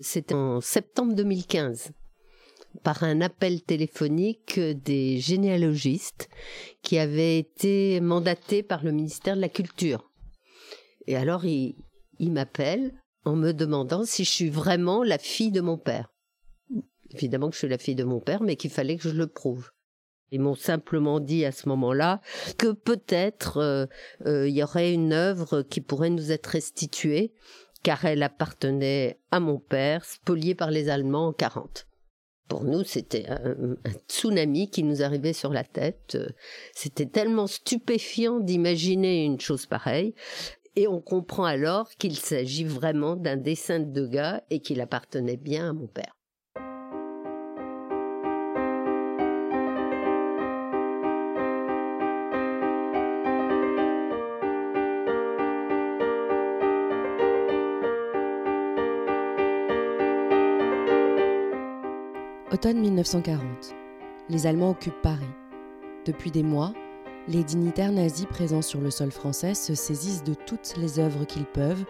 C'était en septembre 2015 par un appel téléphonique des généalogistes qui avaient été mandatés par le ministère de la Culture. Et alors il, il m'appelle en me demandant si je suis vraiment la fille de mon père. Évidemment que je suis la fille de mon père, mais qu'il fallait que je le prouve. Ils m'ont simplement dit à ce moment-là que peut-être euh, euh, il y aurait une œuvre qui pourrait nous être restituée, car elle appartenait à mon père, spoliée par les Allemands en 40. Pour nous, c'était un, un, tsunami qui nous arrivait sur la tête. C'était tellement stupéfiant d'imaginer une chose pareille. Et on comprend alors qu'il s'agit vraiment d'un dessin de Degas et qu'il appartenait bien à mon père. Automne 1940. Les Allemands occupent Paris. Depuis des mois, les dignitaires nazis présents sur le sol français se saisissent de toutes les œuvres qu'ils peuvent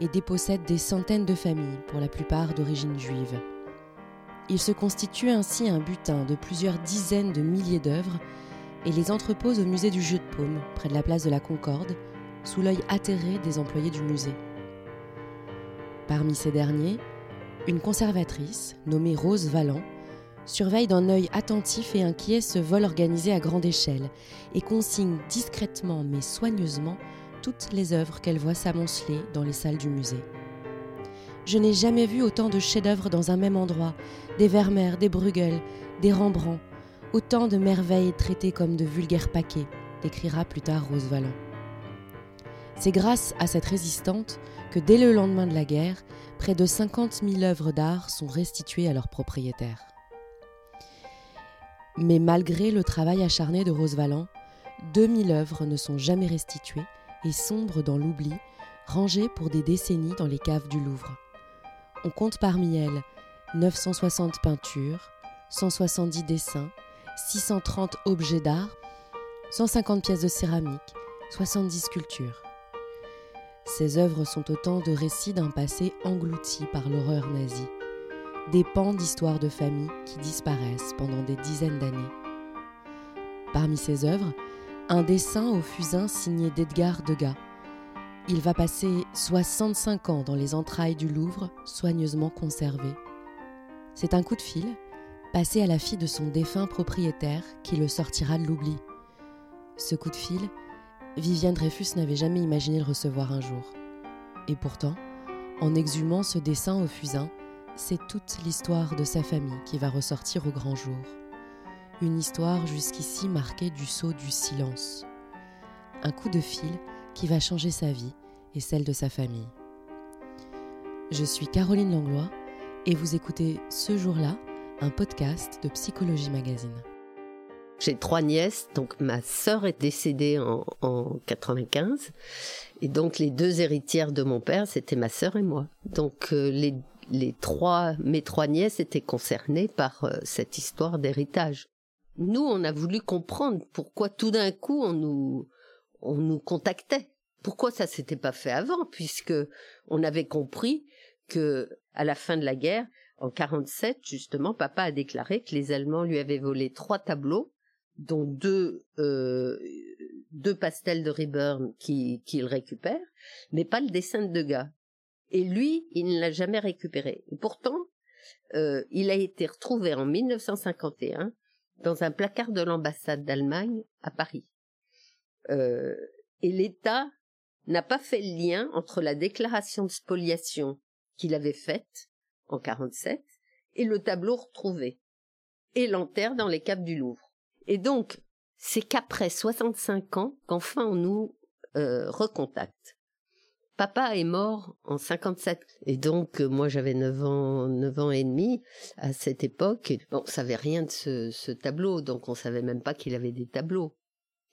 et dépossèdent des centaines de familles, pour la plupart d'origine juive. Ils se constituent ainsi un butin de plusieurs dizaines de milliers d'œuvres et les entreposent au musée du Jeu de Paume, près de la place de la Concorde, sous l'œil atterré des employés du musée. Parmi ces derniers, une conservatrice, nommée Rose Valland, surveille d'un œil attentif et inquiet ce vol organisé à grande échelle et consigne discrètement mais soigneusement toutes les œuvres qu'elle voit s'amonceler dans les salles du musée. Je n'ai jamais vu autant de chefs-d'œuvre dans un même endroit, des Vermeer, des Bruegel, des Rembrandt, autant de merveilles traitées comme de vulgaires paquets, décrira plus tard Rose Valland. C'est grâce à cette résistante que dès le lendemain de la guerre, près de 50 000 œuvres d'art sont restituées à leurs propriétaires. Mais malgré le travail acharné de Rose Valland, 2000 œuvres ne sont jamais restituées et sombrent dans l'oubli, rangées pour des décennies dans les caves du Louvre. On compte parmi elles 960 peintures, 170 dessins, 630 objets d'art, 150 pièces de céramique, 70 sculptures. Ces œuvres sont autant de récits d'un passé englouti par l'horreur nazie des pans d'histoires de famille qui disparaissent pendant des dizaines d'années. Parmi ses œuvres, un dessin au fusain signé d'Edgar Degas. Il va passer 65 ans dans les entrailles du Louvre, soigneusement conservé. C'est un coup de fil, passé à la fille de son défunt propriétaire, qui le sortira de l'oubli. Ce coup de fil, Viviane Dreyfus n'avait jamais imaginé le recevoir un jour. Et pourtant, en exhumant ce dessin au fusain, c'est toute l'histoire de sa famille qui va ressortir au grand jour. Une histoire jusqu'ici marquée du sceau du silence. Un coup de fil qui va changer sa vie et celle de sa famille. Je suis Caroline Langlois et vous écoutez ce jour-là un podcast de Psychologie Magazine. J'ai trois nièces, donc ma sœur est décédée en, en 95, et donc les deux héritières de mon père, c'était ma sœur et moi. Donc euh, les les trois, mes trois nièces étaient concernées par euh, cette histoire d'héritage. Nous, on a voulu comprendre pourquoi tout d'un coup on nous, on nous contactait. Pourquoi ça s'était pas fait avant, puisque on avait compris que à la fin de la guerre, en 47, justement, papa a déclaré que les Allemands lui avaient volé trois tableaux, dont deux, euh, deux pastels de Reburn qu'il récupère, mais pas le dessin de Degas. Et lui, il ne l'a jamais récupéré. Et pourtant, euh, il a été retrouvé en 1951 dans un placard de l'ambassade d'Allemagne à Paris. Euh, et l'État n'a pas fait le lien entre la déclaration de spoliation qu'il avait faite en 47 et le tableau retrouvé et l'enterre dans les caves du Louvre. Et donc, c'est qu'après 65 ans qu'enfin on nous euh, recontacte. Papa est mort en 57 et donc euh, moi j'avais 9 ans, 9 ans et demi à cette époque. Bon, on savait rien de ce, ce tableau, donc on savait même pas qu'il avait des tableaux.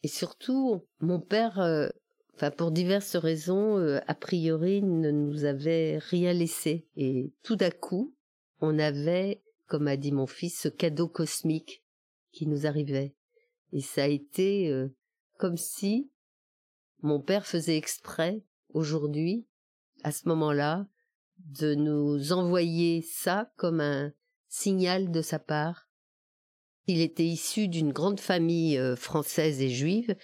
Et surtout, mon père, euh, enfin pour diverses raisons, euh, a priori ne nous avait rien laissé. Et tout d'un coup, on avait, comme a dit mon fils, ce cadeau cosmique qui nous arrivait. Et ça a été comme si mon père faisait exprès aujourd'hui, à ce moment-là, de nous envoyer ça comme un signal de sa part. Il était issu d'une grande famille euh, française et juive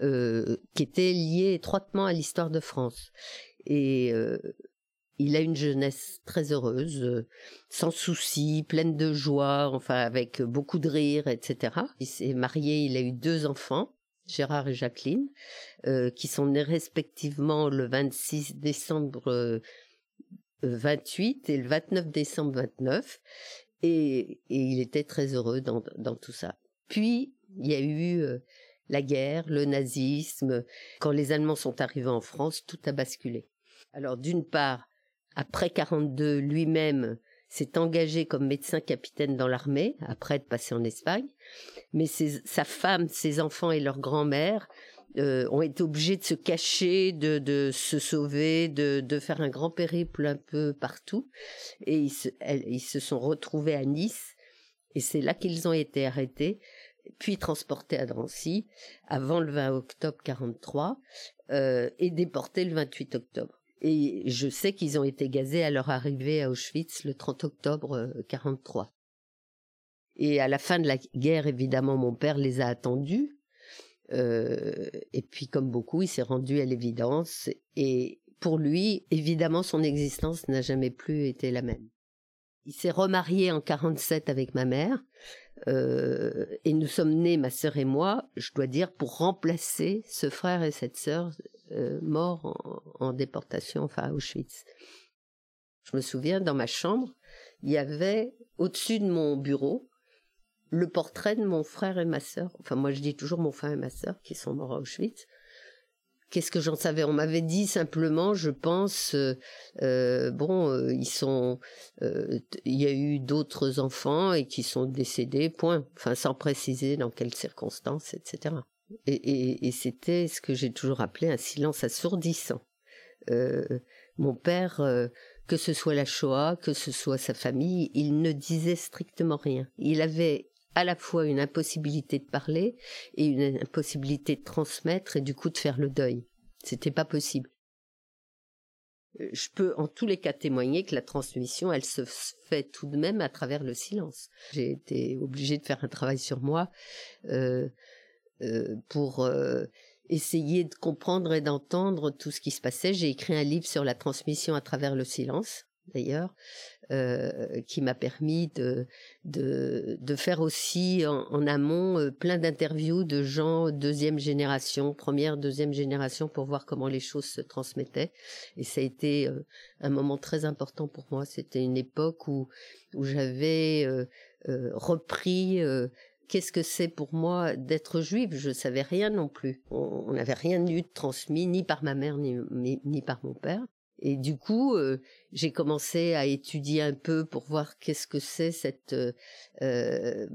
euh, qui était liée étroitement à l'histoire de France. Et euh, il a une jeunesse très heureuse, sans soucis, pleine de joie, enfin avec beaucoup de rire, etc. Il s'est marié, il a eu deux enfants. Gérard et Jacqueline, qui sont nés respectivement le 26 décembre 28 et le 29 décembre 29. Et, il était très heureux dans, tout ça. Puis, il y a eu euh, la guerre, le nazisme. Quand les Allemands sont arrivés en France, tout a basculé. Alors, d'une part, après 42, lui-même s'est engagé comme médecin capitaine dans l'armée, après être passé en Espagne. Mais sa femme, ses enfants et leur grand-mère euh, ont été obligés de se cacher, de, de se sauver, de, de, faire un grand périple un peu partout. Et ils se, ils se sont retrouvés à Nice. Et c'est là qu'ils ont été arrêtés, puis transportés à Drancy, avant le 20 octobre 43, euh, et déportés le 28 octobre. Et je sais qu'ils ont été gazés à leur arrivée à Auschwitz le 30 octobre 43. Euh, et à la fin de la guerre, évidemment, mon père les a attendus euh, et puis, comme beaucoup, il s'est rendu à l'évidence. Et pour lui, évidemment, son existence n'a jamais plus été la même. Il s'est remarié en 47 avec ma mère. Euh, et nous sommes nés, ma sœur et moi, je dois dire, pour remplacer ce frère et cette sœur euh, morts en, déportation, enfin à Auschwitz. Je me souviens, dans ma chambre, il y avait au-dessus de mon bureau le portrait de mon frère et ma sœur. Enfin, moi, je dis toujours mon frère et ma sœur qui sont morts à Auschwitz. Qu'est-ce que j'en savais? On m'avait dit simplement, je pense, euh, euh, bon, euh, ils sont, il y a eu d'autres enfants et qui sont décédés, point. Enfin, sans préciser dans quelles circonstances, etc. Et, c'était ce que j'ai toujours appelé un silence assourdissant. mon père, que ce soit la Shoah, que ce soit sa famille, il ne disait strictement rien. Il avait à la fois une impossibilité de parler et une impossibilité de transmettre et du coup de faire le deuil. C'était pas possible. Euh, je peux en tous les cas témoigner que la transmission, elle se fait tout de même à travers le silence. J'ai été obligée de faire un travail sur moi euh, euh, pour essayer de comprendre et d'entendre tout ce qui se passait. J'ai écrit un livre sur la transmission à travers le silence d'ailleurs, euh, qui m'a permis de, de, de, faire aussi en, amont euh, plein d'interviews de gens deuxième génération, première, deuxième génération pour voir comment les choses se transmettaient. Et ça a été euh, un moment très important pour moi. C'était une époque où, où j'avais repris qu'est-ce que c'est pour moi d'être juive? Je savais rien non plus. On n'avait rien eu de transmis ni par ma mère ni, par mon père. Et du coup, euh, j'ai commencé à étudier un peu pour voir qu'est-ce que c'est cette euh, euh,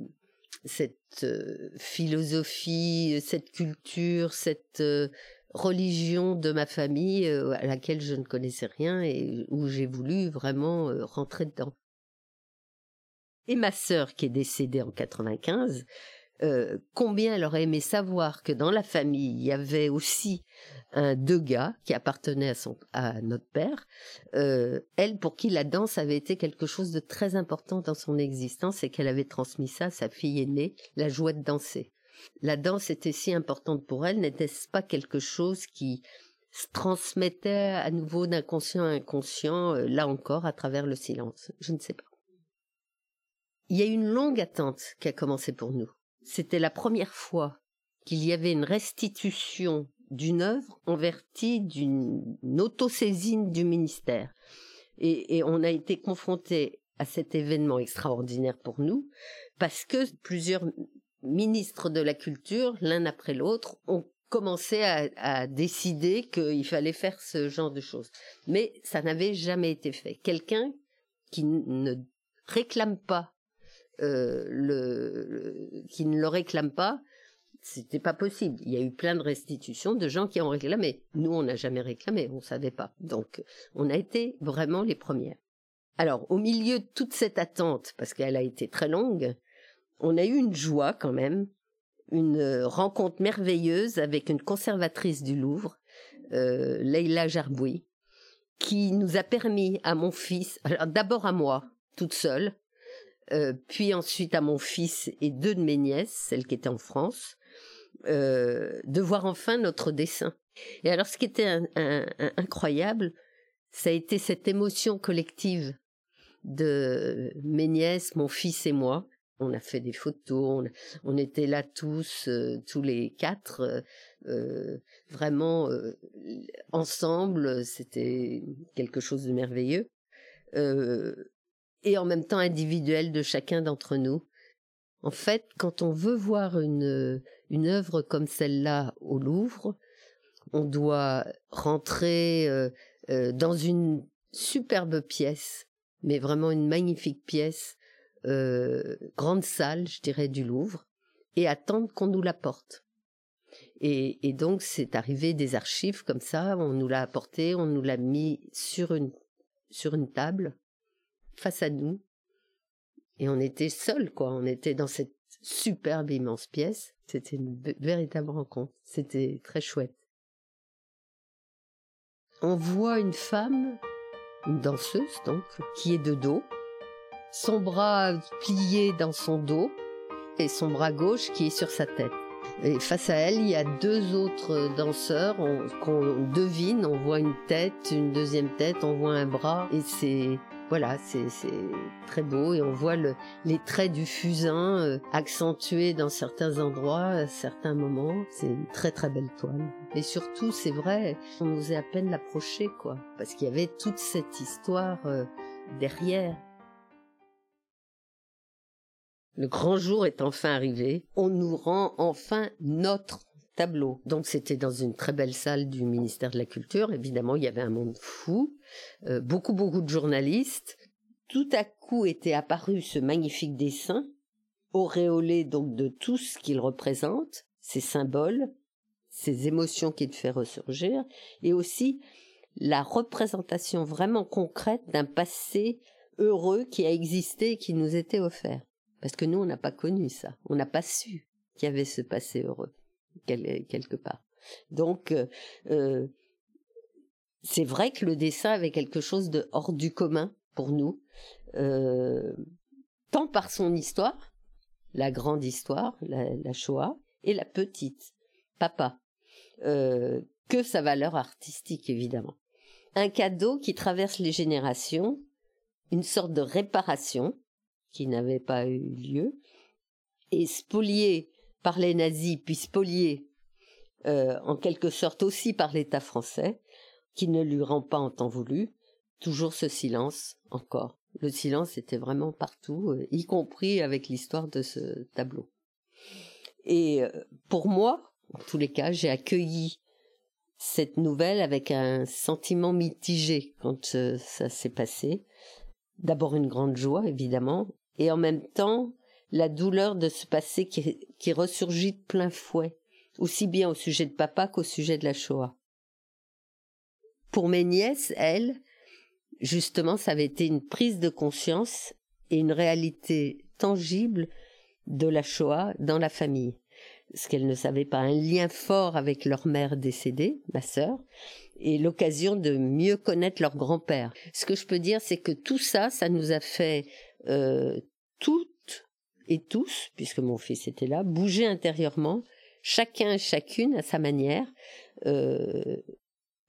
philosophie, cette culture, cette religion de ma famille à laquelle je ne connaissais rien et où j'ai voulu vraiment rentrer dedans. Et ma sœur, qui est décédée en 95, euh, combien elle aurait aimé savoir que dans la famille, il y avait aussi un deux gars qui appartenaient à, son, à notre père, euh, elle pour qui la danse avait été quelque chose de très important dans son existence et qu'elle avait transmis ça à sa fille aînée, la joie de danser. La danse était si importante pour elle, n'était-ce pas quelque chose qui se transmettait à nouveau d'inconscient à inconscient, euh, là encore, à travers le silence? Je ne sais pas. Il y a une longue attente qui a commencé pour nous. C'était la première fois qu'il y avait une restitution d'une œuvre en vertu d'une autosaisine du ministère. Et, on a été confronté à cet événement extraordinaire pour nous parce que plusieurs ministres de la culture, l'un après l'autre, ont commencé à, à décider qu'il fallait faire ce genre de choses. Mais ça n'avait jamais été fait. Quelqu'un qui ne réclame pas euh, qui ne le réclament pas, c'était pas possible. Il y a eu plein de restitutions de gens qui ont réclamé. Nous, on n'a jamais réclamé, on savait pas. Donc, on a été vraiment les premières. Alors, au milieu de toute cette attente, parce qu'elle a été très longue, on a eu une joie quand même, une rencontre merveilleuse avec une conservatrice du Louvre, euh, Leila Jarboui, qui nous a permis à mon fils, d'abord à moi, toute seule, euh, puis ensuite à mon fils et deux de mes nièces, celles qui étaient en France, euh, de voir enfin notre dessin. Et alors ce qui était incroyable, ça a été cette émotion collective de mes nièces, mon fils et moi. On a fait des photos, on, était là tous, euh, tous les quatre, vraiment ensemble. C'était quelque chose de merveilleux et en même temps individuel de chacun d'entre nous. En fait, quand on veut voir une, une œuvre comme celle-là au Louvre, on doit rentrer euh, euh, dans une superbe pièce, mais vraiment une magnifique pièce, euh, grande salle, je dirais, du Louvre, et attendre qu'on nous l'apporte. Et, et donc, c'est arrivé des archives comme ça, on nous l'a apporté, on nous l'a mis sur une, sur une table, face à nous. Et on était seuls, quoi. On était dans cette superbe immense pièce. C'était une véritable rencontre. C'était très chouette. On voit une femme, une danseuse donc, qui est de dos, son bras plié dans son dos et son bras gauche qui est sur sa tête. Et face à elle, il y a deux autres danseurs qu'on devine, on voit une tête, une deuxième tête, on voit un bras, et c'est voilà, c'est très beau et on voit les traits du fusain euh, accentués dans certains endroits, à certains moments. C'est une très très belle toile. Et surtout, c'est vrai, on osait à peine l'approcher, quoi, parce qu'il y avait toute cette histoire euh, derrière. Le grand jour est enfin arrivé. On nous rend enfin notre tableau. Donc c'était dans une très belle salle du ministère de la Culture. Évidemment, il y avait un monde fou, euh, beaucoup beaucoup de journalistes. Tout à coup était apparu ce magnifique dessin, auréolé donc de tout ce qu'il représente, ses symboles, ses émotions qu'il fait ressurgir, et aussi la représentation vraiment concrète d'un passé heureux qui a existé et qui nous était offert. Parce que nous, on n'a pas connu ça. On n'a pas su qu'il y avait ce passé heureux quelque part. Donc, euh, euh, c'est vrai que le dessin avait quelque chose de hors du commun pour nous, euh, tant par son histoire, la grande histoire, la, Shoah, et la petite, papa, que sa valeur artistique évidemment. Un cadeau qui traverse les générations, une sorte de réparation qui n'avait pas eu lieu, et spolié par les nazis, puis spolié euh, en quelque sorte aussi par l'État français, qui ne lui rend pas en temps voulu, toujours ce silence encore. Le silence était vraiment partout, euh, y compris avec l'histoire de ce tableau. Et euh, pour moi, en tous les cas, j'ai accueilli cette nouvelle avec un sentiment mitigé quand ça s'est passé. D'abord une grande joie, évidemment, et en même temps la douleur de ce passé qui, qui ressurgit de plein fouet, aussi bien au sujet de papa qu'au sujet de la Shoah. Pour mes nièces, elles, justement, ça avait été une prise de conscience et une réalité tangible de la Shoah dans la famille. Ce qu'elles ne savaient pas, un lien fort avec leur mère décédée, ma sœur, et l'occasion de mieux connaître leur grand-père. Ce que je peux dire, c'est que tout ça, ça nous a fait euh, tout et tous, puisque mon fils était là, bouger intérieurement, chacun et chacune à sa manière, euh,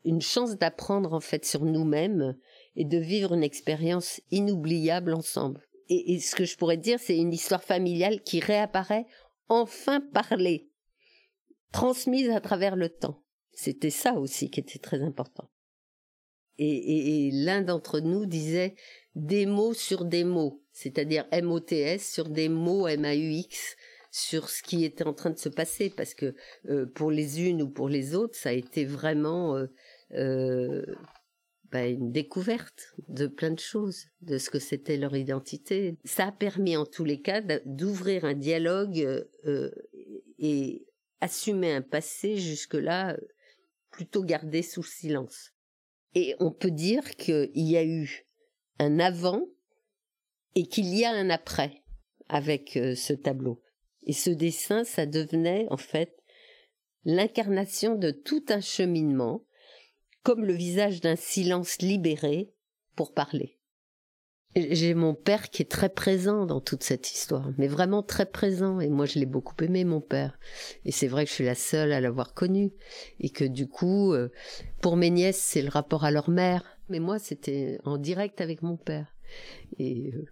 une chance d'apprendre en fait sur nous-mêmes et de vivre une expérience inoubliable ensemble. Et, ce que je pourrais dire, c'est une histoire familiale qui réapparaît enfin parlée, transmise à travers le temps. C'était ça aussi qui était très important. et l'un d'entre nous disait des mots sur des mots c'est-à-dire MOTS sur des mots MAUX sur ce qui était en train de se passer parce que euh, pour les unes ou pour les autres ça a été vraiment euh, euh, bah, une découverte de plein de choses de ce que c'était leur identité. Ça a permis en tous les cas d'ouvrir un dialogue et assumer un passé jusque là plutôt gardé sous silence. Et on peut dire qu'il y a eu un avant et qu'il y a un après avec euh, ce tableau. Et ce dessin, ça devenait en fait l'incarnation de tout un cheminement comme le visage d'un silence libéré pour parler. J'ai mon père qui est très présent dans toute cette histoire, mais vraiment très présent. Et moi, je l'ai beaucoup aimé, mon père. Et c'est vrai que je suis la seule à l'avoir connu. Et que du coup, euh, pour mes nièces, c'est le rapport à leur mère. Mais moi, c'était en direct avec mon père. Et euh,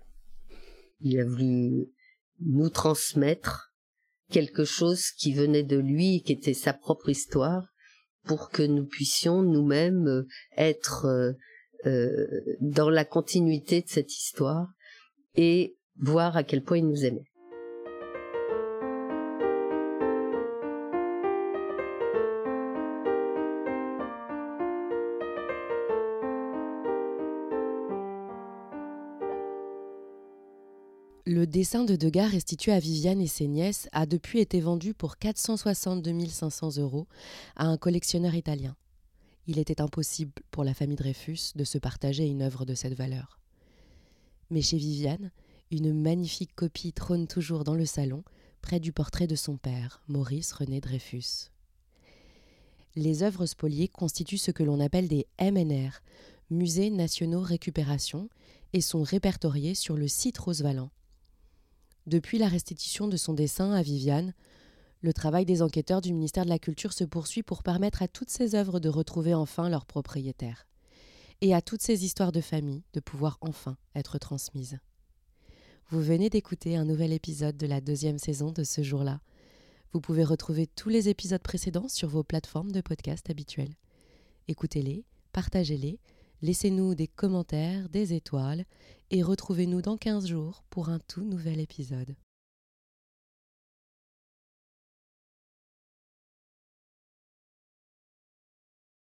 il a voulu nous transmettre quelque chose qui venait de lui, qui était sa propre histoire, pour que nous puissions nous-mêmes euh, être euh, dans la continuité de cette histoire et voir à quel point il nous aimait. Dessin de Degas restitué à Viviane et ses nièces a depuis été vendu pour 462 500 euros à un collectionneur italien il était impossible pour la famille Dreyfus de se partager une œuvre de cette valeur. Mais chez Viviane, une magnifique copie trône toujours dans le salon, près du portrait de son père, Maurice René Dreyfus. Les œuvres spoliées constituent ce que l'on appelle des MNR, Musées nationaux récupération, et sont répertoriées sur le site Rosevalent. Depuis la restitution de son dessin à Viviane, le travail des enquêteurs du ministère de la Culture se poursuit pour permettre à toutes ces œuvres de retrouver enfin leur propriétaire, et à toutes ces histoires de famille de pouvoir enfin être transmises. Vous venez d'écouter un nouvel épisode de la deuxième saison de ce jour-là. Vous pouvez retrouver tous les épisodes précédents sur vos plateformes de podcast habituelles. Écoutez-les, partagez-les, laissez-nous des commentaires, des étoiles, et retrouvez-nous dans 15 jours pour un tout nouvel épisode.